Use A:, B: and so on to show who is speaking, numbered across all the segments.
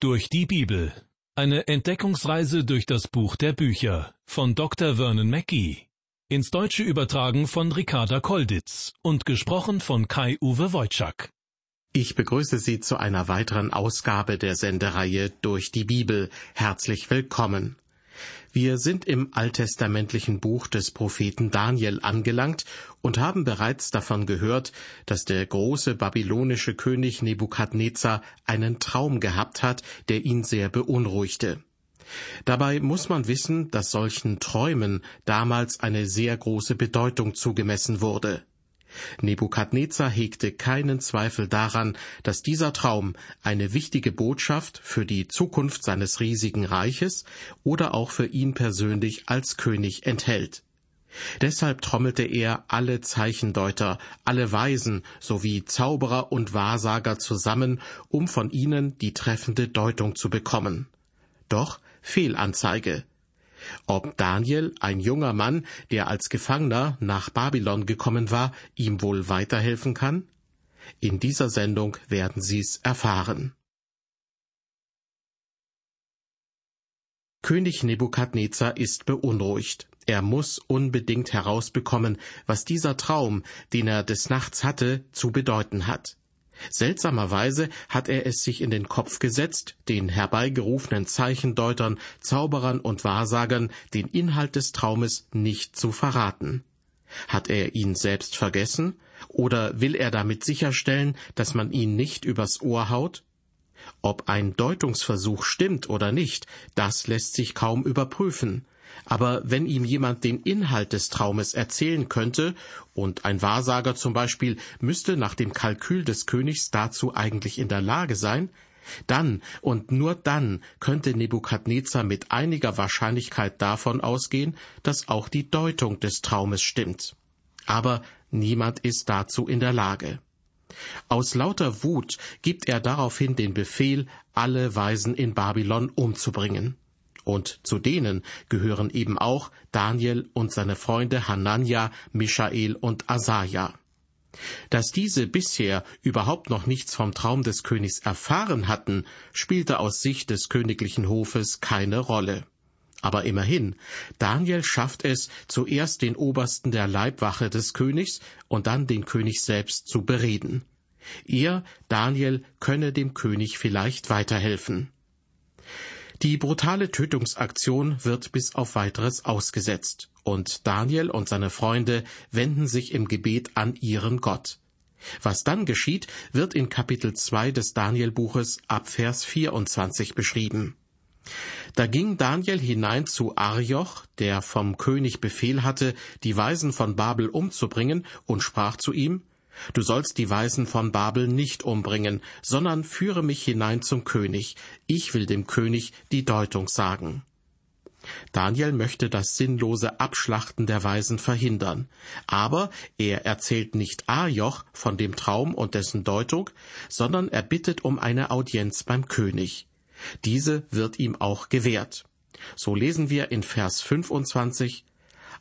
A: Durch die Bibel. Eine Entdeckungsreise durch das Buch der Bücher von Dr. Vernon Mackey. Ins Deutsche übertragen von Ricarda Kolditz und gesprochen von Kai-Uwe Wojczak.
B: Ich begrüße Sie zu einer weiteren Ausgabe der Sendereihe Durch die Bibel. Herzlich willkommen. Wir sind im alttestamentlichen Buch des Propheten Daniel angelangt und haben bereits davon gehört, dass der große babylonische König Nebukadnezar einen Traum gehabt hat, der ihn sehr beunruhigte. Dabei muss man wissen, dass solchen Träumen damals eine sehr große Bedeutung zugemessen wurde. Nebukadnezar hegte keinen Zweifel daran, dass dieser Traum eine wichtige Botschaft für die Zukunft seines riesigen Reiches oder auch für ihn persönlich als König enthält. Deshalb trommelte er alle Zeichendeuter, alle Weisen sowie Zauberer und Wahrsager zusammen, um von ihnen die treffende Deutung zu bekommen. Doch Fehlanzeige. Ob Daniel, ein junger Mann, der als Gefangener nach Babylon gekommen war, ihm wohl weiterhelfen kann? In dieser Sendung werden Sie's erfahren. König Nebukadnezar ist beunruhigt. Er muss unbedingt herausbekommen, was dieser Traum, den er des Nachts hatte, zu bedeuten hat. Seltsamerweise hat er es sich in den Kopf gesetzt, den herbeigerufenen Zeichendeutern, Zauberern und Wahrsagern den Inhalt des Traumes nicht zu verraten. Hat er ihn selbst vergessen? Oder will er damit sicherstellen, dass man ihn nicht übers Ohr haut? Ob ein Deutungsversuch stimmt oder nicht, das lässt sich kaum überprüfen. Aber wenn ihm jemand den Inhalt des Traumes erzählen könnte, und ein Wahrsager zum Beispiel müsste nach dem Kalkül des Königs dazu eigentlich in der Lage sein, dann und nur dann könnte Nebukadnezar mit einiger Wahrscheinlichkeit davon ausgehen, dass auch die Deutung des Traumes stimmt. Aber niemand ist dazu in der Lage. Aus lauter Wut gibt er daraufhin den Befehl, alle Weisen in Babylon umzubringen. Und zu denen gehören eben auch Daniel und seine Freunde Hanania, Michael und Asaja. Dass diese bisher überhaupt noch nichts vom Traum des Königs erfahren hatten, spielte aus Sicht des königlichen Hofes keine Rolle. Aber immerhin, Daniel schafft es, zuerst den Obersten der Leibwache des Königs und dann den König selbst zu bereden. Er, Daniel, könne dem König vielleicht weiterhelfen. Die brutale Tötungsaktion wird bis auf weiteres ausgesetzt, und Daniel und seine Freunde wenden sich im Gebet an ihren Gott. Was dann geschieht, wird in Kapitel 2 des Danielbuches ab Vers 24 beschrieben. Da ging Daniel hinein zu Arioch, der vom König Befehl hatte, die Weisen von Babel umzubringen, und sprach zu ihm, Du sollst die Weisen von Babel nicht umbringen, sondern führe mich hinein zum König. Ich will dem König die Deutung sagen. Daniel möchte das sinnlose Abschlachten der Weisen verhindern, aber er erzählt nicht Arioch von dem Traum und dessen Deutung, sondern er bittet um eine Audienz beim König. Diese wird ihm auch gewährt. So lesen wir in Vers 25,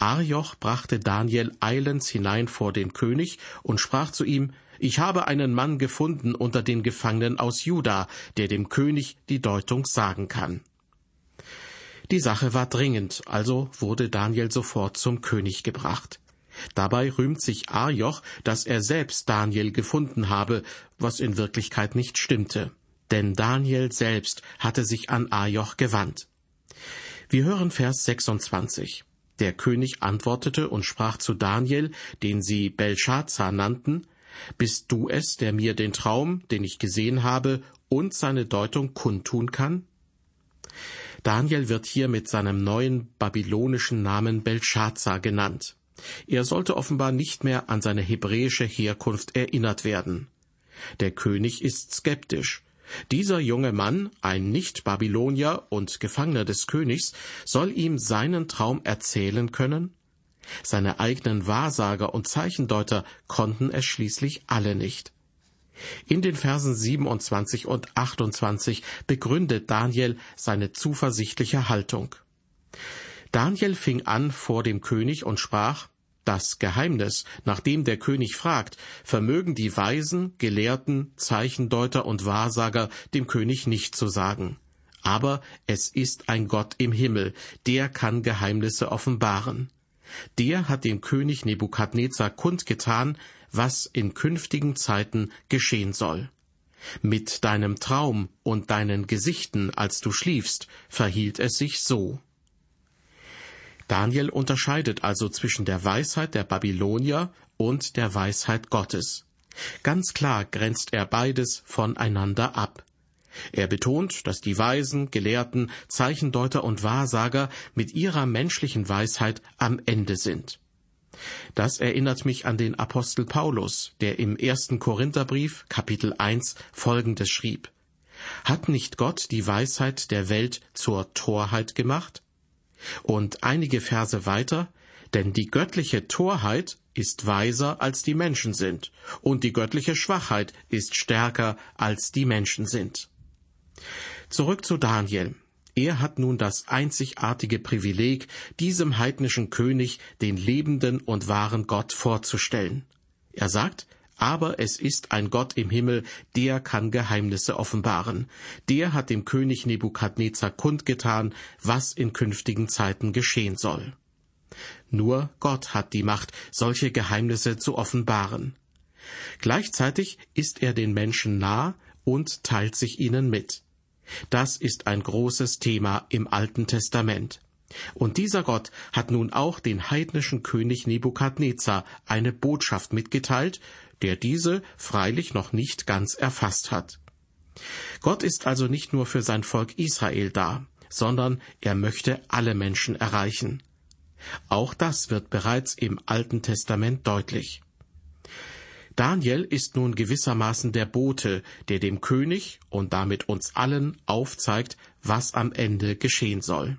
B: Arioch brachte Daniel eilends hinein vor den König und sprach zu ihm, ich habe einen Mann gefunden unter den Gefangenen aus Juda, der dem König die Deutung sagen kann. Die Sache war dringend, also wurde Daniel sofort zum König gebracht. Dabei rühmt sich Arioch, dass er selbst Daniel gefunden habe, was in Wirklichkeit nicht stimmte. Denn Daniel selbst hatte sich an Arioch gewandt. Wir hören Vers 26. Der König antwortete und sprach zu Daniel, den sie Belshazzar nannten, Bist du es, der mir den Traum, den ich gesehen habe, und seine Deutung kundtun kann? Daniel wird hier mit seinem neuen babylonischen Namen Belshazzar genannt. Er sollte offenbar nicht mehr an seine hebräische Herkunft erinnert werden. Der König ist skeptisch. Dieser junge Mann, ein Nicht-Babylonier und Gefangener des Königs, soll ihm seinen Traum erzählen können? Seine eigenen Wahrsager und Zeichendeuter konnten es schließlich alle nicht. In den Versen 27 und 28 begründet Daniel seine zuversichtliche Haltung. Daniel fing an vor dem König und sprach, Das Geheimnis, nach dem der König fragt, vermögen die Weisen, Gelehrten, Zeichendeuter und Wahrsager dem König nicht zu sagen. Aber es ist ein Gott im Himmel, der kann Geheimnisse offenbaren. Der hat dem König Nebukadnezar kundgetan, was in künftigen Zeiten geschehen soll. Mit deinem Traum und deinen Gesichten, als du schliefst, verhielt es sich so. Daniel unterscheidet also zwischen der Weisheit der Babylonier und der Weisheit Gottes. Ganz klar grenzt er beides voneinander ab. Er betont, dass die Weisen, Gelehrten, Zeichendeuter und Wahrsager mit ihrer menschlichen Weisheit am Ende sind. Das erinnert mich an den Apostel Paulus, der im ersten Korintherbrief Kapitel 1 folgendes schrieb. Hat nicht Gott die Weisheit der Welt zur Torheit gemacht? Und einige Verse weiter, denn die göttliche Torheit ist weiser als die Menschen sind, und die göttliche Schwachheit ist stärker als die Menschen sind. Zurück zu Daniel. Er hat nun das einzigartige Privileg, diesem heidnischen König den lebenden und wahren Gott vorzustellen. Er sagt, aber es ist ein Gott im Himmel, der kann Geheimnisse offenbaren. Der hat dem König Nebukadnezar kundgetan, was in künftigen Zeiten geschehen soll. Nur Gott hat die Macht, solche Geheimnisse zu offenbaren. Gleichzeitig ist er den Menschen nah und teilt sich ihnen mit. Das ist ein großes Thema im Alten Testament. Und dieser Gott hat nun auch den heidnischen König Nebukadnezar eine Botschaft mitgeteilt, der diese freilich noch nicht ganz erfasst hat. Gott ist also nicht nur für sein Volk Israel da, sondern er möchte alle Menschen erreichen. Auch das wird bereits im Alten Testament deutlich. Daniel ist nun gewissermaßen der Bote, der dem König und damit uns allen aufzeigt, was am Ende geschehen soll.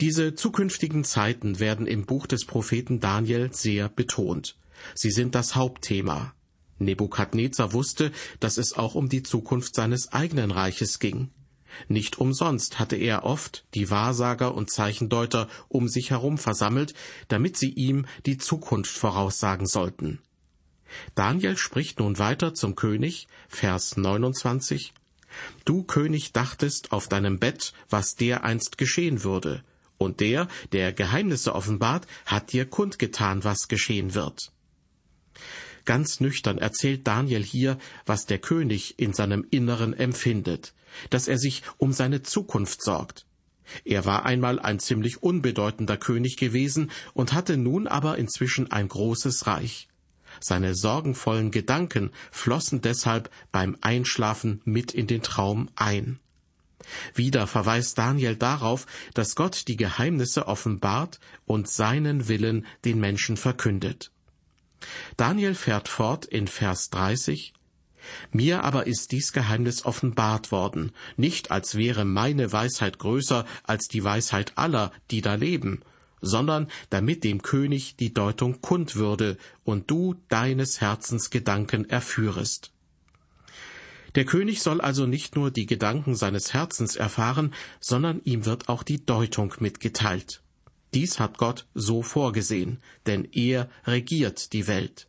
B: Diese zukünftigen Zeiten werden im Buch des Propheten Daniel sehr betont. Sie sind das Hauptthema. Nebukadnezar wusste, dass es auch um die Zukunft seines eigenen Reiches ging. Nicht umsonst hatte er oft die Wahrsager und Zeichendeuter um sich herum versammelt, damit sie ihm die Zukunft voraussagen sollten. Daniel spricht nun weiter zum König, Vers 29. Du König dachtest auf deinem Bett, was dereinst geschehen würde, und der, der Geheimnisse offenbart, hat dir kundgetan, was geschehen wird. Ganz nüchtern erzählt Daniel hier, was der König in seinem Inneren empfindet, dass er sich um seine Zukunft sorgt. Er war einmal ein ziemlich unbedeutender König gewesen und hatte nun aber inzwischen ein großes Reich. Seine sorgenvollen Gedanken flossen deshalb beim Einschlafen mit in den Traum ein. Wieder verweist Daniel darauf, dass Gott die Geheimnisse offenbart und seinen Willen den Menschen verkündet. Daniel fährt fort in Vers 30, Mir aber ist dies Geheimnis offenbart worden, nicht als wäre meine Weisheit größer als die Weisheit aller, die da leben, sondern damit dem König die Deutung kund würde und du deines Herzens Gedanken erführest. Der König soll also nicht nur die Gedanken seines Herzens erfahren, sondern ihm wird auch die Deutung mitgeteilt. Dies hat Gott so vorgesehen, denn er regiert die Welt.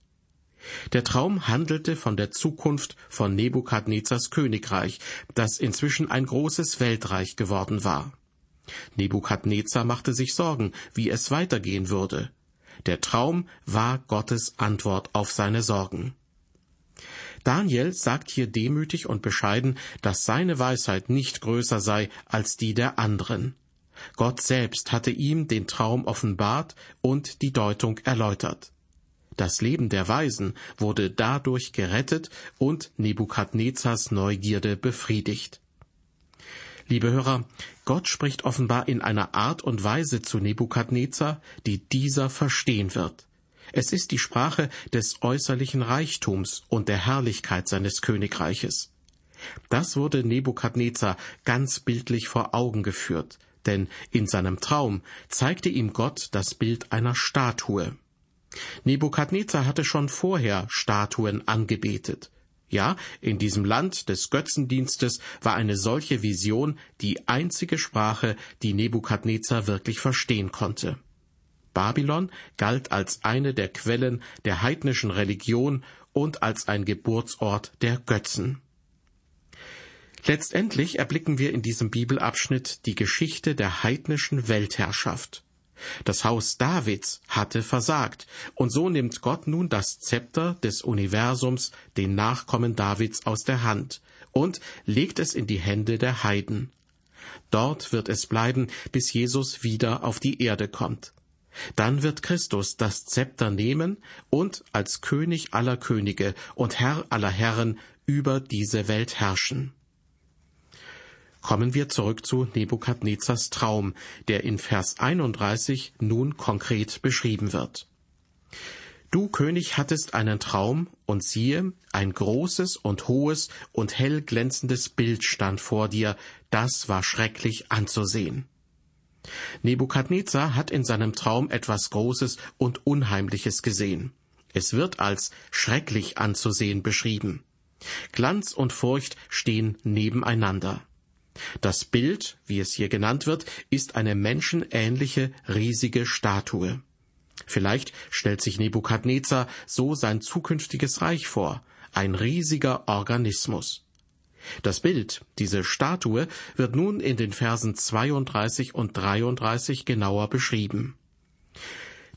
B: Der Traum handelte von der Zukunft von Nebukadnezars Königreich, das inzwischen ein großes Weltreich geworden war. Nebukadnezar machte sich Sorgen, wie es weitergehen würde. Der Traum war Gottes Antwort auf seine Sorgen. Daniel sagt hier demütig und bescheiden, dass seine Weisheit nicht größer sei als die der anderen. Gott selbst hatte ihm den Traum offenbart und die Deutung erläutert. Das Leben der Weisen wurde dadurch gerettet und Nebukadnezars Neugierde befriedigt. Liebe Hörer, Gott spricht offenbar in einer Art und Weise zu Nebukadnezar, die dieser verstehen wird. Es ist die Sprache des äußerlichen Reichtums und der Herrlichkeit seines Königreiches. Das wurde Nebukadnezar ganz bildlich vor Augen geführt, denn in seinem Traum zeigte ihm Gott das Bild einer Statue. Nebukadnezar hatte schon vorher Statuen angebetet. Ja, in diesem Land des Götzendienstes war eine solche Vision die einzige Sprache, die Nebukadnezar wirklich verstehen konnte. Babylon galt als eine der Quellen der heidnischen Religion und als ein Geburtsort der Götzen. Letztendlich erblicken wir in diesem Bibelabschnitt die Geschichte der heidnischen Weltherrschaft. Das Haus Davids hatte versagt, und so nimmt Gott nun das Zepter des Universums den Nachkommen Davids aus der Hand und legt es in die Hände der Heiden. Dort wird es bleiben, bis Jesus wieder auf die Erde kommt. Dann wird Christus das Zepter nehmen und als König aller Könige und Herr aller Herren über diese Welt herrschen. Kommen wir zurück zu Nebukadnezars Traum, der in Vers 31 nun konkret beschrieben wird. Du König hattest einen Traum, und siehe, ein großes und hohes und hell glänzendes Bild stand vor dir, das war schrecklich anzusehen. Nebukadnezar hat in seinem Traum etwas Großes und Unheimliches gesehen. Es wird als schrecklich anzusehen beschrieben. Glanz und Furcht stehen nebeneinander. Das Bild, wie es hier genannt wird, ist eine menschenähnliche riesige Statue. Vielleicht stellt sich Nebukadnezar so sein zukünftiges Reich vor, ein riesiger Organismus. Das Bild, diese Statue, wird nun in den Versen 32 und 33 genauer beschrieben.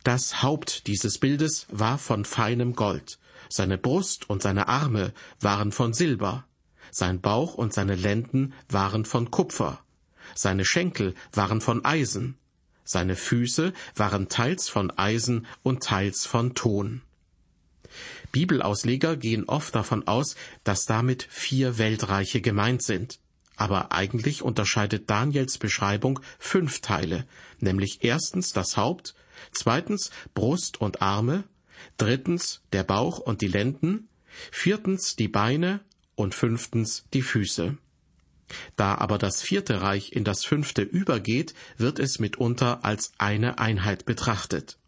B: Das Haupt dieses Bildes war von feinem Gold, seine Brust und seine Arme waren von Silber, sein Bauch und seine Lenden waren von Kupfer, seine Schenkel waren von Eisen, seine Füße waren teils von Eisen und teils von Ton. Bibelausleger gehen oft davon aus, dass damit vier Weltreiche gemeint sind. Aber eigentlich unterscheidet Daniels Beschreibung fünf Teile, nämlich erstens das Haupt, zweitens Brust und Arme, drittens der Bauch und die Lenden, viertens die Beine und fünftens die Füße. Da aber das vierte Reich in das fünfte übergeht, wird es mitunter als eine Einheit betrachtet.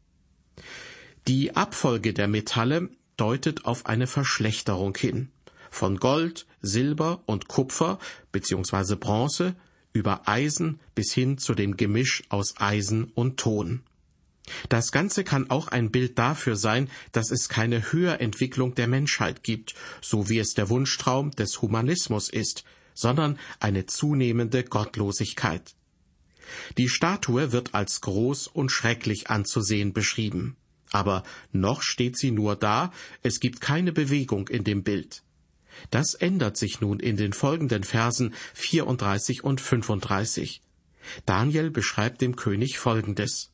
B: Die Abfolge der Metalle deutet auf eine Verschlechterung hin. Von Gold, Silber und Kupfer bzw. Bronze über Eisen bis hin zu dem Gemisch aus Eisen und Ton. Das Ganze kann auch ein Bild dafür sein, dass es keine Höherentwicklung der Menschheit gibt, so wie es der Wunschtraum des Humanismus ist, sondern eine zunehmende Gottlosigkeit. Die Statue wird als groß und schrecklich anzusehen beschrieben. Aber noch steht sie nur da, es gibt keine Bewegung in dem Bild. Das ändert sich nun in den folgenden Versen 34 und 35. Daniel beschreibt dem König Folgendes.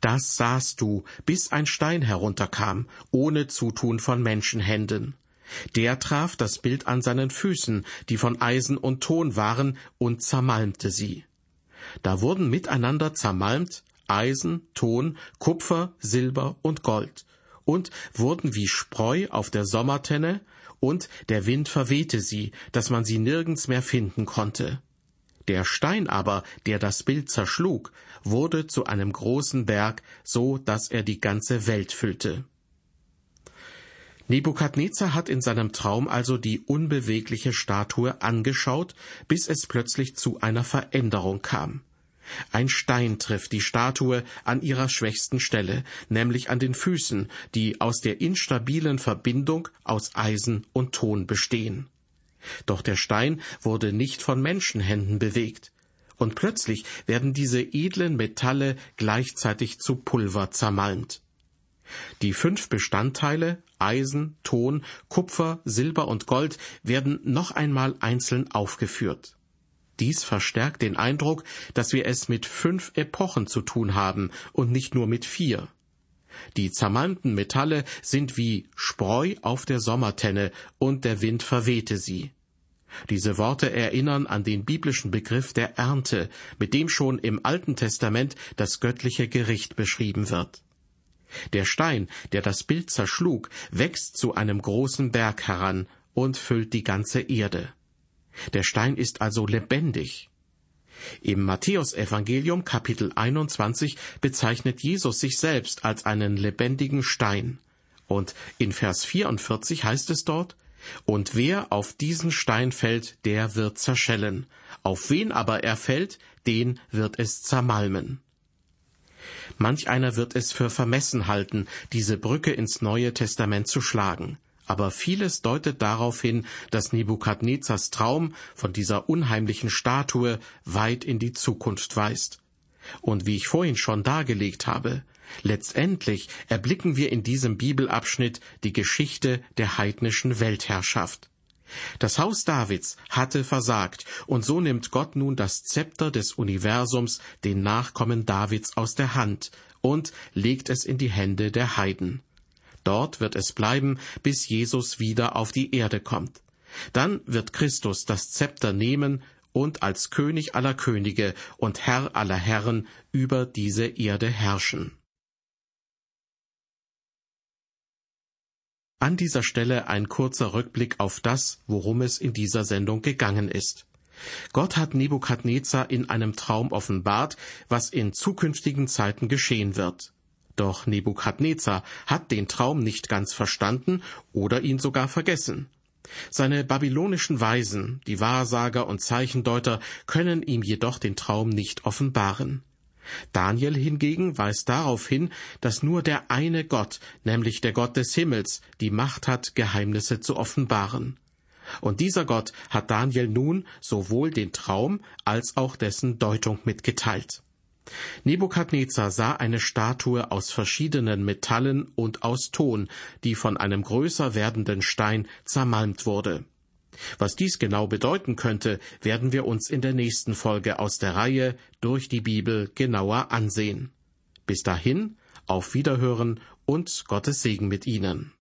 B: Das sahst du, bis ein Stein herunterkam, ohne Zutun von Menschenhänden. Der traf das Bild an seinen Füßen, die von Eisen und Ton waren, und zermalmte sie. Da wurden miteinander zermalmt Eisen, Ton, Kupfer, Silber und Gold, und wurden wie Spreu auf der Sommertenne, und der Wind verwehte sie, dass man sie nirgends mehr finden konnte. Der Stein aber, der das Bild zerschlug, wurde zu einem großen Berg, so dass er die ganze Welt füllte. Nebukadnezar hat in seinem Traum also die unbewegliche Statue angeschaut, bis es plötzlich zu einer Veränderung kam. Ein Stein trifft die Statue an ihrer schwächsten Stelle, nämlich an den Füßen, die aus der instabilen Verbindung aus Eisen und Ton bestehen. Doch der Stein wurde nicht von Menschenhänden bewegt, und plötzlich werden diese edlen Metalle gleichzeitig zu Pulver zermalmt. Die fünf Bestandteile Eisen, Ton, Kupfer, Silber und Gold werden noch einmal einzeln aufgeführt. Dies verstärkt den Eindruck, dass wir es mit fünf Epochen zu tun haben und nicht nur mit vier. Die zermalmten Metalle sind wie Spreu auf der Sommertenne und der Wind verwehte sie. Diese Worte erinnern an den biblischen Begriff der Ernte, mit dem schon im Alten Testament das göttliche Gericht beschrieben wird. Der Stein, der das Bild zerschlug, wächst zu einem großen Berg heran und füllt die ganze Erde. Der Stein ist also lebendig. Im Matthäusevangelium Kapitel 21 bezeichnet Jesus sich selbst als einen lebendigen Stein. Und in Vers 44 heißt es dort, und wer auf diesen Stein fällt, der wird zerschellen. Auf wen aber er fällt, den wird es zermalmen. Manch einer wird es für vermessen halten, diese Brücke ins Neue Testament zu schlagen. Aber vieles deutet darauf hin, dass Nebukadnezars Traum von dieser unheimlichen Statue weit in die Zukunft weist. Und wie ich vorhin schon dargelegt habe, letztendlich erblicken wir in diesem Bibelabschnitt die Geschichte der heidnischen Weltherrschaft. Das Haus Davids hatte versagt, und so nimmt Gott nun das Zepter des Universums den Nachkommen Davids aus der Hand und legt es in die Hände der Heiden. Dort wird es bleiben, bis Jesus wieder auf die Erde kommt. Dann wird Christus das Zepter nehmen und als König aller Könige und Herr aller Herren über diese Erde herrschen. An dieser Stelle ein kurzer Rückblick auf das, worum es in dieser Sendung gegangen ist. Gott hat Nebukadnezar in einem Traum offenbart, was in zukünftigen Zeiten geschehen wird. Doch Nebukadnezar hat den Traum nicht ganz verstanden oder ihn sogar vergessen. Seine babylonischen Weisen, die Wahrsager und Zeichendeuter, können ihm jedoch den Traum nicht offenbaren. Daniel hingegen weist darauf hin, dass nur der eine Gott, nämlich der Gott des Himmels, die Macht hat, Geheimnisse zu offenbaren. Und dieser Gott hat Daniel nun sowohl den Traum als auch dessen Deutung mitgeteilt. Nebukadnezar sah eine Statue aus verschiedenen Metallen und aus Ton, die von einem größer werdenden Stein zermalmt wurde. Was dies genau bedeuten könnte, werden wir uns in der nächsten Folge aus der Reihe durch die Bibel genauer ansehen. Bis dahin, auf Wiederhören und Gottes Segen mit Ihnen.